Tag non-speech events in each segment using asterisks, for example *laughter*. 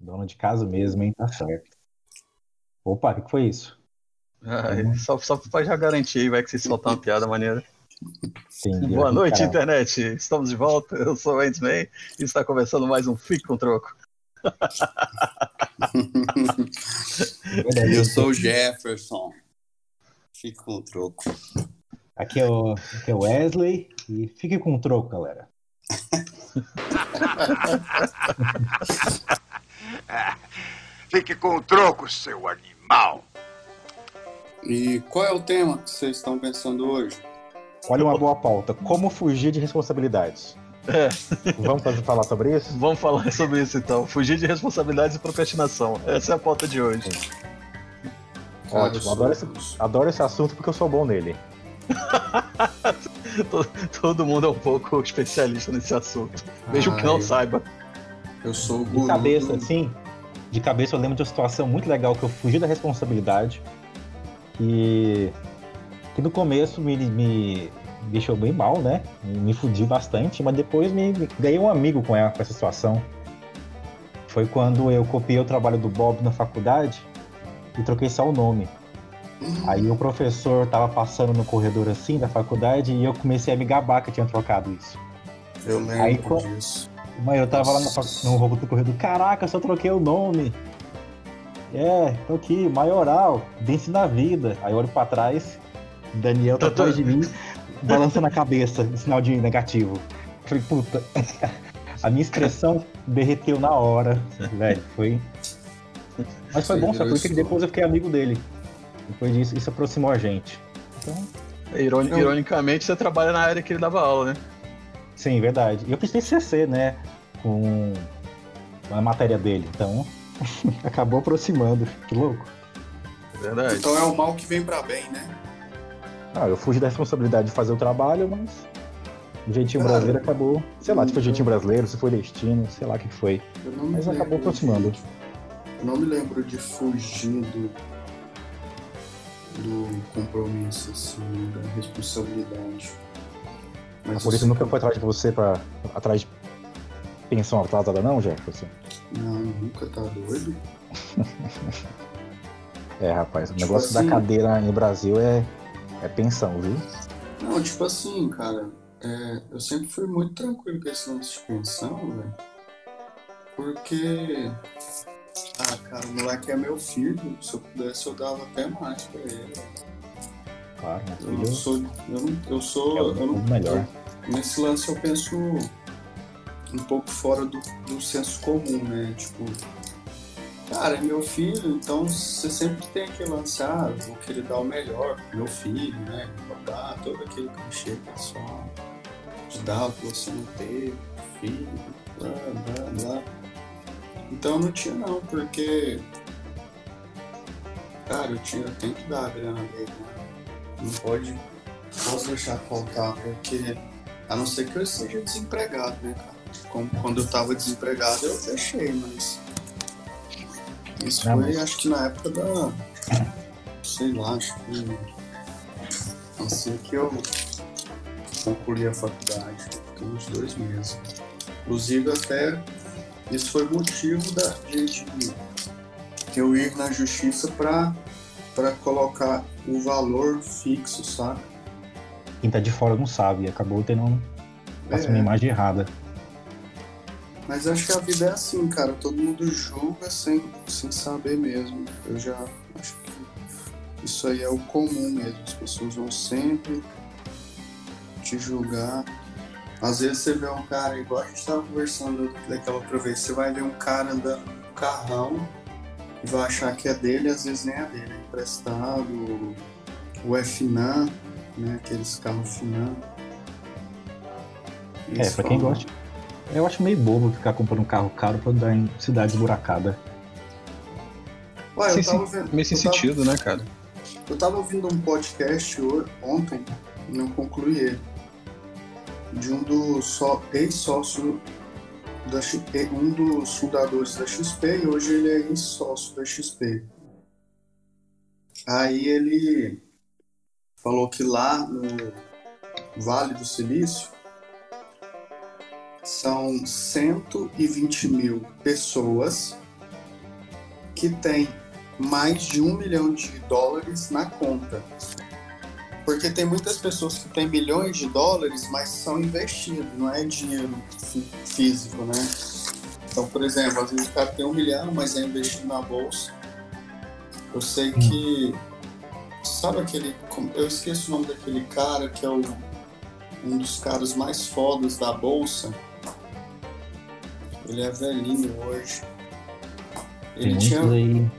Dono de casa mesmo, hein? Tá certo. Opa, o que, que foi isso? Ah, só, só pra já garantir aí, vai que vocês soltar uma piada maneira. Entendi. Boa noite, Caralho. internet. Estamos de volta. Eu sou o Ant-Man e está começando mais um Fique com Troco. *laughs* Eu sou o Jefferson. Fico com o troco. Aqui é, o, aqui é o Wesley e fique com o troco, galera. *laughs* *laughs* Fique com o troco, seu animal. E qual é o tema que vocês estão pensando hoje? Olha uma boa pauta. Como fugir de responsabilidades. É, *laughs* Vamos fazer, falar sobre isso? vamos falar *laughs* sobre isso então. Fugir de responsabilidades e procrastinação. Essa é a pauta de hoje. Cara, Ótimo, sou- adoro esse- Adoro esse assunto porque eu sou bom nele. todo, todo mundo é um pouco especialista nesse assunto. Mesmo que não Ai, saiba. Eu sou o De guru cabeça, do- assim, de cabeça eu lembro de uma situação muito legal que eu fugi da responsabilidade e que no começo me, me deixou bem mal, né? Me, fudi bastante, mas depois me, me- ganhei um amigo com, ela, com essa situação. Foi quando eu copiei o trabalho do Bob na faculdade e troquei só o nome. Aí o professor tava passando no corredor assim da faculdade e eu comecei a me gabar que eu tinha trocado isso. Eu lembro Aí, disso. Mas eu tava lá fac- no roubo do corredor, caraca, só troquei o nome. É, tô aqui, maioral, vence na vida. Aí eu olho pra trás, Daniel tá atrás de mim, balançando a cabeça, sinal de negativo. Falei, puta, *laughs* a minha expressão derreteu na hora, velho, foi... Mas foi Você bom, virou Porque isso. depois eu fiquei amigo dele. Depois disso, isso aproximou a gente. Então, Ironi-. Ironicamente, você trabalha na área que ele dava aula, né? sim, verdade. E eu prestei CC, né, com a matéria dele, então *laughs* acabou aproximando. Que louco. Verdade. Então é o mal que vem pra bem, né? Ah, eu fugi da responsabilidade de fazer o trabalho, mas o jeitinho brasileiro acabou. Sei lá, se foi eu- jeitinho brasileiro, se foi destino, sei lá o que foi. Eu não me Mas lembro acabou aproximando. de- Eu não me lembro de fugir do, do compromisso, assim, da responsabilidade. A Mas polícia eu nunca foi atrás de você pra. atrás de pensão atrasada, não, Jefferson? Não, nunca tá doido. *laughs* É, rapaz, o Tipo negócio assim- da cadeira no Brasil é, é pensão, viu? Não, tipo assim, cara, é, eu sempre fui muito tranquilo com esse lance de pensão, velho. Porque. Ah, cara, o moleque é meu filho. Se eu pudesse, eu dava até mais pra ele. Claro, meu Eu não sou. Eu, não, eu sou. é eu não, melhor. Nesse lance eu penso um pouco fora do, do senso comum, né? Tipo, cara, é meu filho, então você sempre tem aquele lance, ah, vou querer dar o melhor pro meu filho, né? Botar todo aquele clichê pessoal de dar o que você não teve, filho, blá, blá, blá. Então não tinha não, porque cara, eu tinha, eu tenho que dar a grana dele, né? Não pode, posso deixar faltar, porque a não ser que eu esteja desempregado, né, cara? Como quando eu tava desempregado eu fechei, mas. Isso foi acho que na época da. Sei lá, acho que. Assim que eu concluí a faculdade. Tem uns dois meses. Inclusive até isso foi motivo da, de eu ir na justiça pra, pra colocar o valor fixo, sabe? Quem tá de fora não sabe, acabou tendo É. uma imagem errada. Mas acho que a vida é assim, cara. Todo mundo julga sem, sem saber mesmo. Eu já acho que isso aí é o comum mesmo. As pessoas vão sempre te julgar. Às vezes você vê um cara, igual a gente tava conversando daquela outra vez, você vai ver um cara andando num carrão e vai achar que é dele, às vezes nem é dele, é emprestado, o F-NAM, né? Aqueles carros FINAM. É, pra quem gosta. Eu acho meio bobo ficar comprando um carro caro pra andar em cidade esburacada. Ué, eu Sem vendo. Meio sem tava- sentido, né, cara? Eu tava ouvindo um podcast ontem, não concluí ele, de um dos só, ex-sócio da XP, um dos fundadores da XP e hoje ele é ex-sócio da XP. Aí ele falou que lá no Vale do Silício são 120 mil pessoas que tem mais de um milhão de dólares na conta. Porque tem muitas pessoas que têm milhões de dólares, mas são investidos, não é dinheiro fí- físico, né? Então, por exemplo, às vezes o cara tem um milhão, mas é investido na bolsa. Eu sei que. Sabe aquele. Eu esqueço o nome daquele cara que é o, um dos caras mais fodas da bolsa. Ele é velhinho hoje. Tem Ele muitos, tinha. aí,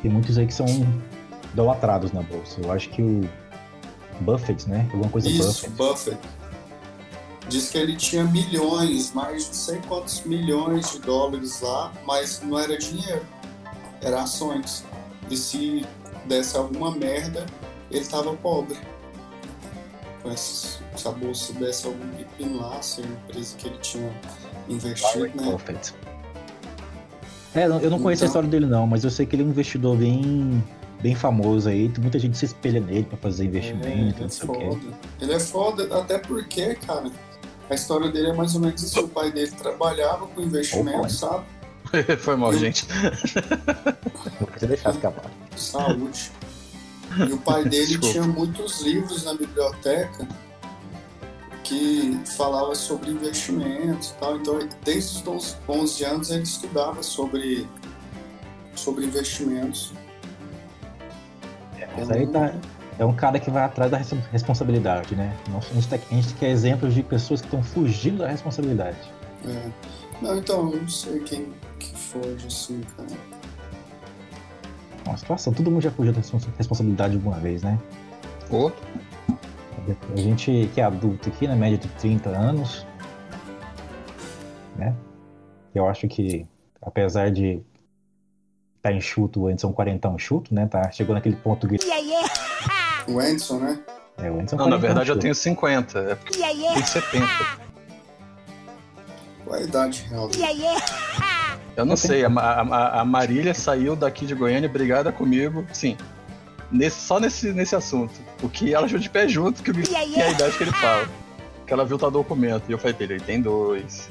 tem muitos aí que são idolatrados na bolsa. Eu acho que o Buffett, né? Alguma coisa Isso, Buffett. Buffett. Diz que ele tinha milhões, mais de sei quantos milhões de dólares lá, mas não era dinheiro, era ações. E se desse alguma merda, ele tava pobre. Se a bolsa desse algum pepino lá, se a empresa que ele tinha investido, Warren né? Buffett. É, eu não conheço a Então- história dele não, mas eu sei que ele é um investidor bem, bem famoso aí. Muita gente se espelha nele pra fazer É, investimento, ele é não sei o quê. foda. Ele é foda, até porque, cara, a história dele é mais ou menos isso. O pai dele trabalhava com investimento, Opa. sabe? *laughs* Foi mal, gente. Não deixar escapar. Saúde. E o pai dele tinha muitos livros na biblioteca que falava sobre investimentos e tal. Então, desde os 12, 11 anos, ele estudava sobre, sobre investimentos. Mas aí tá, é um cara que vai atrás da res- responsabilidade, né? A gente, tá- a gente quer exemplos de pessoas que estão fugindo da responsabilidade. É. Não, então, eu não sei quem que foge assim, cara. É uma situação, todo mundo já fugiu da respons- responsabilidade alguma vez, né? Ô, A gente que é adulto aqui, na média de 30 anos, né? Eu acho que, apesar de estar enxuto, o Anderson é um quarentão enxuto, né? Tá, chegou naquele ponto que... O Anderson, né? É, o Anderson é um não, na verdade eu enxuto. tenho 50. É porque eu tenho 70. Qual a idade real dele? Eu não sei, a, a, a Marília saiu daqui de Goiânia brigada comigo, sim. Nesse, só nesse, nesse assunto. O que ela jogou de pé junto, que, eu vi- que é a idade que ele fala. Que ela viu o tal documento. E eu falei pra ele, ele tem dois.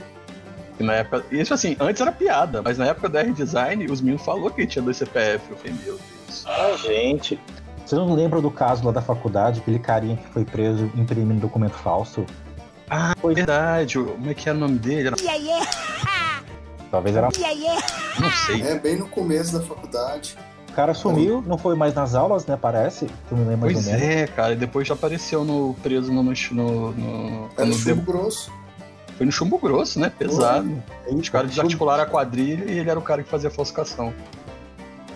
E na época. Isso assim, antes era piada, mas na época do R-Design, os meninos falaram que ele tinha dois CPF. Eu falei, meu Deus. Ah, gente. Você não lembra do caso lá da faculdade, aquele carinha que foi preso imprimindo documento falso? Ah, Pois- verdade. o- Como é que era o nome dele? Era- Talvez era. *laughs* Não sei. É bem no começo da faculdade. O cara sumiu, não foi mais nas aulas, né? Parece. Eu me lembro mais Pois menos. é, cara. E depois já apareceu no preso no. no, no, no, Era no- chumbo grosso. Foi no chumbo grosso, né? Pesado. Os caras desarticularam a quadrilha e ele era o cara que fazia falsificação.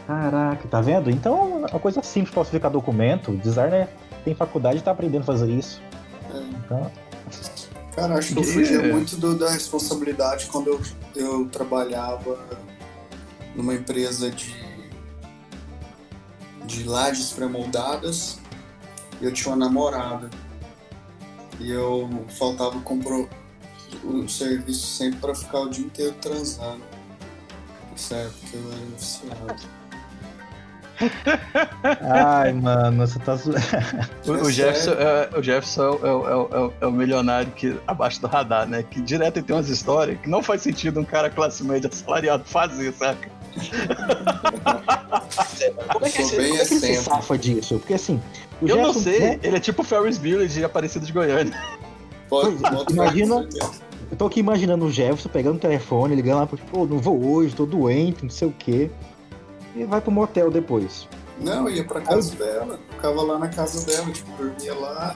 Caraca, tá vendo? Então, é uma coisa simples falsificar documento. O designer tem faculdade e tá aprendendo a fazer isso. É. Então, Cara, acho que eu fugia muito do- da responsabilidade quando eu, eu trabalhava numa empresa de, de lajes pré-moldadas e eu tinha uma namorada. E eu faltava compro o serviço sempre para ficar o dia inteiro transando. É porque eu era viciado. Ai, mano, você tá. zo- O, É o Jefferson, é, o Jefferson é, o- é o- é o- é o milionário que abaixo do radar, né? Que direto tem umas histórias que não faz sentido um cara classe média assalariado fazer, saca? Como é que, esse- como é que ele safa disso? Porque assim. o Eu não Jefferson, sei, né, ele é tipo o Ferris Bueller de Aparecido de Goiânia. Pode, pode- imagina-. Eu tô aqui imaginando o Jefferson pegando o telefone, ligando lá tipo, pô, não vou hoje, tô doente, não sei o quê. E vai pro motel depois. Não, eu ia pra casa dela, ficava lá na casa dela, tipo, dormia lá,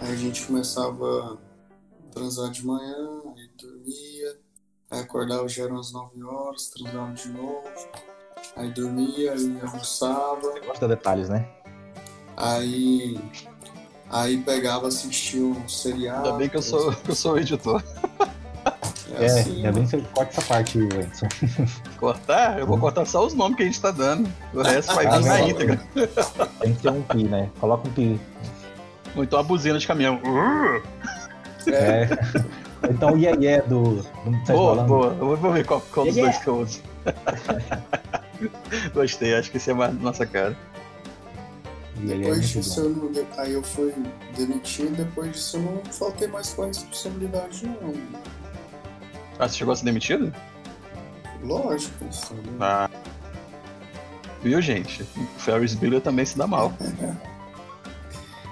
aí a gente começava a transar de manhã, aí dormia, aí acordava já eram umas 9 horas, transava de novo, aí dormia, aí almoçava, Você gosta de detalhes, né? aí, aí pegava, assistia um seriado. Ainda bem que eu sou, que *laughs* eu sou o editor. É, É, assim, ainda bem que você corta essa parte, Anderson. *laughs* Cortar? Eu vou cortar só os nomes que a gente tá dando. O resto vai Ah, vir na íntegra. Tem que ter um pi, né? Coloca um pi. Ou então a buzina de caminhão. é, É. Então o iê iê do. do Sérgio Boa, boa. Eu vou ver qual, qual dos Yeah. dois que eu uso. *laughs* Gostei, acho que esse é mais nossa cara. É Depois disso, eu não, aí eu fui demitido, depois disso eu não faltei mais com a responsabilidade, não. Ah, você chegou a ser demitido? Lógico? Ah. Viu, gente? O Ferris Bueller também se dá mal.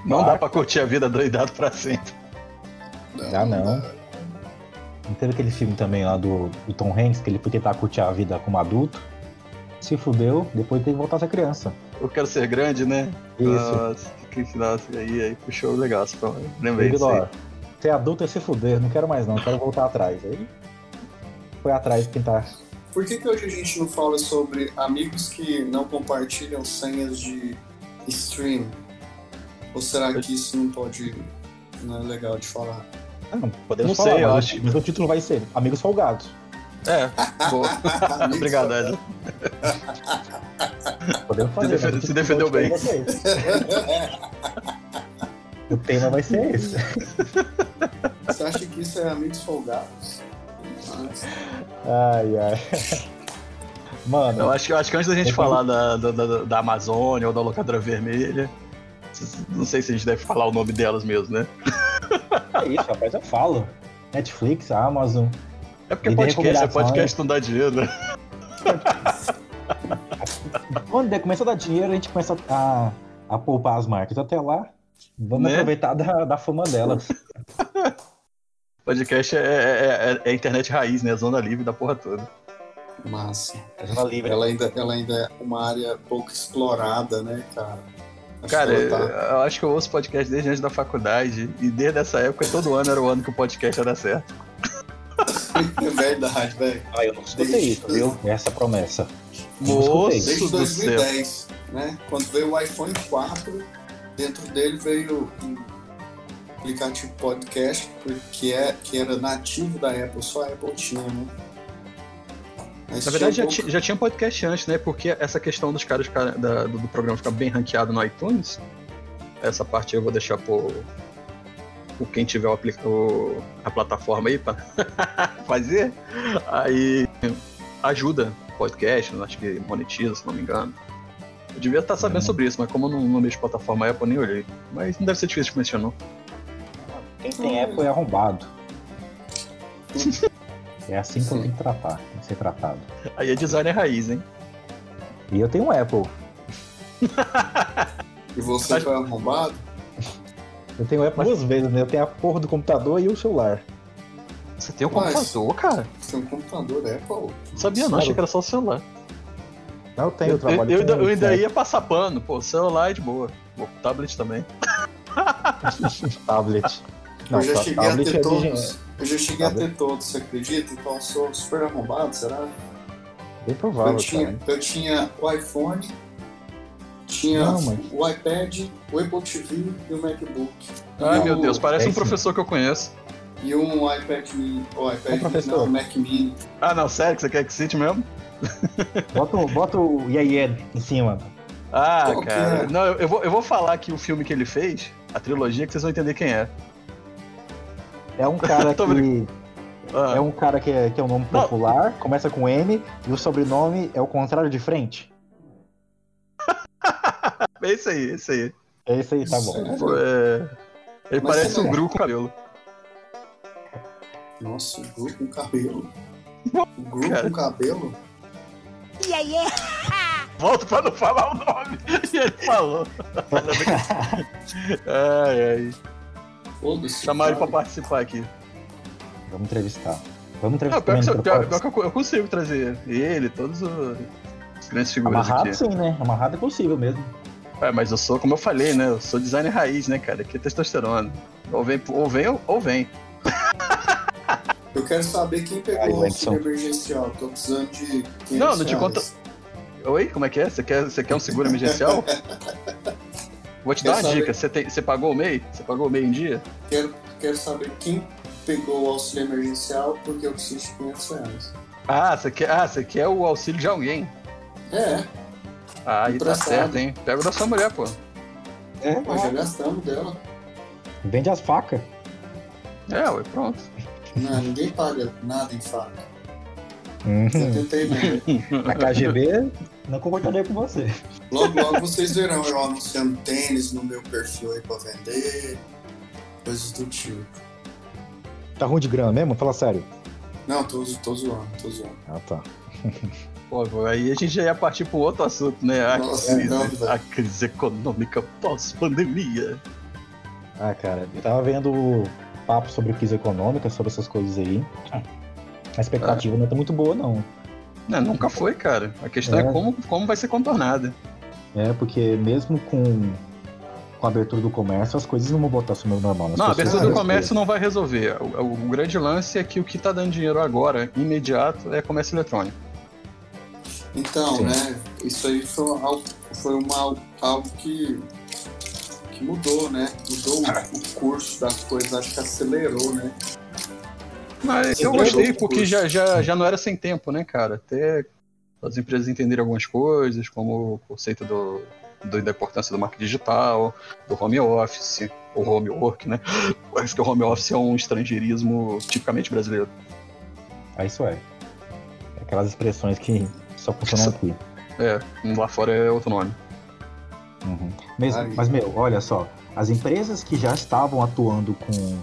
Não Claro. dá pra curtir a vida doidado pra sempre. Dá não. Não teve aquele filme também lá do, do Tom Hanks, que ele foi tentar curtir a vida como adulto. Se fudeu, depois teve que voltar a ser criança. Eu quero ser grande, né? Isso. Nossa, que, nossa, aí, aí puxou legal. Lembrei disso ser adulto é se fuder, não quero mais não, quero voltar atrás. Aí foi atrás de tentar. Por que, que hoje a gente não fala sobre amigos que não compartilham senhas de stream? Ou será que isso não pode. não é legal de falar? Não, podemos Não falar, sei, eu mas, acho- mas o título vai ser Amigos Folgados. É, *laughs* boa. Obrigado, Ed. Podemos fazer. defe- o se defendeu bem. *laughs* o tema vai ser *laughs* esse. Você acha que isso é amigos folgados? Ai, ai. Mano, Eu acho, que- eu acho que antes da gente falar da, da, da, da Amazônia ou da locadora vermelha, não sei se a gente deve falar o nome delas mesmo, né? é isso, rapaz, eu falo. Netflix, Amazon. É porque podcast, é podcast não dá dinheiro, né? Quando der- começa a dar dinheiro, a gente começa a, a poupar as marcas. Até lá, vamos Né? aproveitar da, da fama delas. *laughs* Podcast é, é, é- é internet raiz, né? Zona livre da porra toda. massa. Zona Livre. Ela ainda, ela ainda é uma área pouco explorada, né, cara? Acho Cara, tá- eu acho que eu ouço podcast desde antes da faculdade. E desde essa época, todo ano era o ano que o podcast ia dar certo. *laughs* É verdade, velho. Ah, eu não escutei Desde- isso, viu? Essa promessa. Moço. Desde do céu. 2010, né? Quando veio o iPhone 4, dentro dele veio aplicativo podcast, que, é, que era nativo da Apple, só a Apple tinha, né? Mas Na verdade, já, pouco- já tinha podcast antes, né? Porque essa questão dos caras da- do, do programa ficar bem ranqueado no iTunes, essa parte eu vou deixar por, por quem tiver o, o- a plataforma aí pra *laughs* fazer. Aí ajuda o podcast, acho que monetiza, se não me engano. Eu devia estar sabendo Uhum. sobre isso, mas como eu não, não mexo plataforma Apple, nem olhei. Mas não deve ser difícil de mencionar, não. Quem tem Apple é arrombado. *laughs* É assim que eu tenho que tratar, tem que ser tratado. Aí é design raiz, hein? E eu tenho um Apple. E você Mas- foi arrombado? Eu tenho Apple duas vezes, né? Eu tenho a porra do computador e o celular. Você tem um Mas- computador, cara? Você tem um computador Apple? Não sabia não, Claro. achei que era só o celular. Não, eu tenho, eu Eu, trabalho eu, ainda- eu ainda ia passar pano, pô, celular é de boa. O tablet também. *laughs* tablet. Não, eu já cheguei a ter é todos. engenheiro. Eu já cheguei a Tablet. ter todos, você acredita? Então eu sou super arrombado, será? Bem provável, Eu tinha, cara. eu tinha o iPhone, tinha Não, mas- o iPad, o Apple TV e o MacBook. Ai E meu o- Deus, parece é um professor que eu conheço. E um iPad mini. O iPad professor. não, o Mac mini. Ah não, sério que você quer que cite mesmo? *laughs* Bota, o- bota o Yayed em cima. Ah, Qual cara. é? Não, eu, eu vou, eu vou falar aqui o filme que ele fez, a trilogia, que vocês vão entender quem é. É um cara *laughs* que. Ah, É um cara que é, que é um nome Não. popular, começa com M e o sobrenome é o contrário de frente. *laughs* é esse aí, esse aí. É esse aí, tá bom. É- Ele Mas parece um Gru com cabelo. Nossa, o Gru com cabelo. O Gru Cara. com cabelo? Volto pra não falar o nome. E *laughs* ele falou. ai, ai. Foda-se. Chamaram ele pra participar aqui. Vamos entrevistar. Vamos entrevistar. pior que, pior- pior que eu, eu consigo trazer ele, todos os grandes figuras Amarrado aqui. sim, né? Amarrado é possível mesmo. É, mas eu sou, como eu falei, né? Eu sou designer raiz, né, cara? Aqui é testosterona. Ou vem, ou vem, ou- vem. *laughs* Eu quero saber quem pegou Ai, o auxílio emergencial. Tô precisando de. 500 Não, não te reais. conta- Oi, como é que é? Você quer, você quer um seguro emergencial? *laughs* Vou te Quer dar uma saber? dica. Você, tem, você pagou o MEI? Você pagou o MEI em dia? Quero, quero saber quem pegou o auxílio emergencial porque eu preciso de 500 reais. Ah, você quer, ah, você quer o auxílio de alguém. É, Ah, aí tá certo, hein? Pega o da sua mulher, pô. É, mas já gastamos dela. Vende as facas. É, ué, pronto. Não, ninguém paga nada em faca. Uhum. Eu tentei mesmo. Na KGB, não concordaria com você. Logo, logo *laughs* vocês verão eu anunciando tênis no meu perfil aí pra vender. Coisas do tipo. Tá ruim de grana mesmo? Fala sério. Não, tô, tô zoando, tô zoando. Ah, tá. *laughs* Pô, aí a gente já ia partir para outro assunto, né? A, Nossa, crise, não, a crise econômica pós-pandemia. Ah, cara, eu tava vendo papo sobre crise econômica, sobre essas coisas aí. A expectativa ah. não tá muito boa, não. Não, nunca foi, cara. A questão é, é como, como vai ser contornada. É, porque mesmo com, com a abertura do comércio, as coisas não vão voltar ao meu normal. Não, a abertura do comércio não vai resolver. O, o, o, grande lance é que o que tá dando dinheiro agora, imediato, é comércio eletrônico. Então, Sim. né? Isso aí foi, algo, foi uma, algo que, que mudou, né? Mudou o, o curso das coisas, acho que acelerou, né? Mas eu gostei porque já, já, já não era sem tempo, né, cara? Até as empresas entenderem algumas coisas, como o conceito do, do, da importância do marketing digital, do home office, ou home work, né? *gasps* Parece que o home office é um estrangeirismo tipicamente brasileiro. Ah, isso é. Aquelas expressões que só funcionam aqui. É, lá fora é outro nome. Uhum. Mesmo, mas, meu, olha só. As empresas que já estavam atuando com,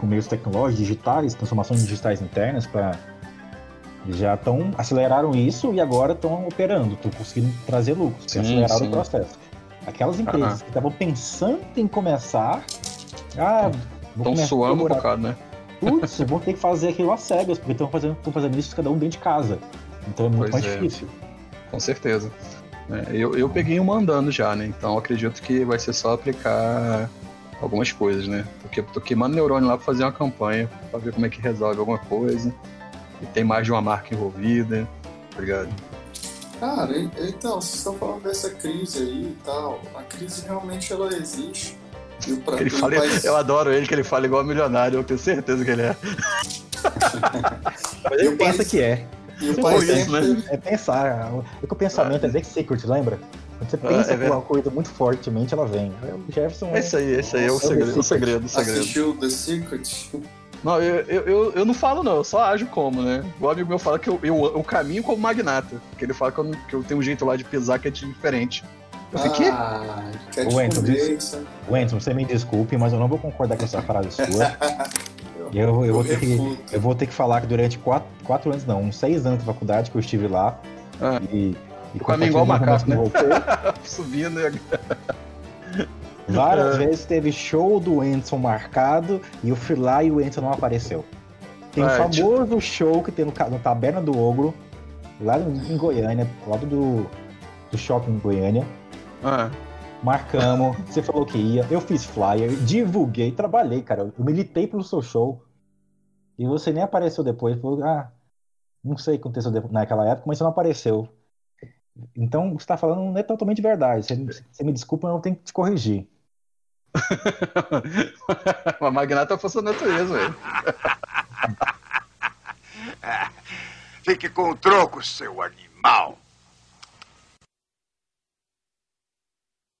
com meios tecnológicos, digitais, transformações digitais internas para já estão aceleraram isso e agora estão operando, estão conseguindo trazer lucros, sim, aceleraram sim. o processo. Aquelas empresas que estavam pensando em começar, ah, estão suando um bocado, né? Putz, vão ter que fazer aquilo às cegas, porque estão fazendo, fazendo isso cada um dentro de casa. Então é muito pois mais é. difícil. Com certeza. É, eu, eu peguei um mandando já, né? Então acredito que vai ser só aplicar algumas coisas, né? Porque tô queimando neurônio lá pra fazer uma campanha, pra ver como é que resolve alguma coisa. E tem mais de uma marca envolvida, tá ligado? Cara, então, vocês estão falando dessa crise aí e tal. A crise realmente ela existe. Pra, ele fala, país... Eu adoro ele, que ele fala igual milionário, eu tenho certeza que ele é. Mas ele pensa país... que é. E o país isso, né? É pensar. É que o pensamento é, é secret, lembra? Quando você ah, pensa é uma coisa muito fortemente, ela vem. O Jefferson. Esse aí, esse aí é o segredo, o segredo, o segredo. Assistiu The Secret? Não, eu, eu, eu, eu, não falo não, eu só ajo como, né? O amigo meu fala que eu, eu, eu caminho como magnata. Que ele fala que eu, que eu tenho um jeito lá de pisar que é diferente. Eu fiquei. Ah, o Enzo, o Enzo, você me desculpe, mas eu não vou concordar com essa frase sua. *laughs* eu, eu, vou ter que, eu vou ter que falar que durante quatro, quatro anos, não, uns seis anos de faculdade que eu estive lá. Ah. E, e caminho igual macaco, né? *laughs* Subindo. Várias vezes teve show do Enson marcado e eu fui lá e o Enson não apareceu. Tem o um famoso show que tem no, no Taberna do Ogro, lá em Goiânia, do lado do, do shopping em Goiânia. Ah. Marcamos, *laughs* você falou que ia, eu fiz flyer, divulguei, trabalhei, cara. Eu militei pelo seu show. E você nem apareceu depois. Falou, ah, não sei o que aconteceu naquela época, mas você não apareceu. Então, o que você está falando não é totalmente verdade. Você, você me desculpa, eu tenho que te corrigir. *laughs* Uma magnata é força da natureza, velho. Fique com o troco, seu animal.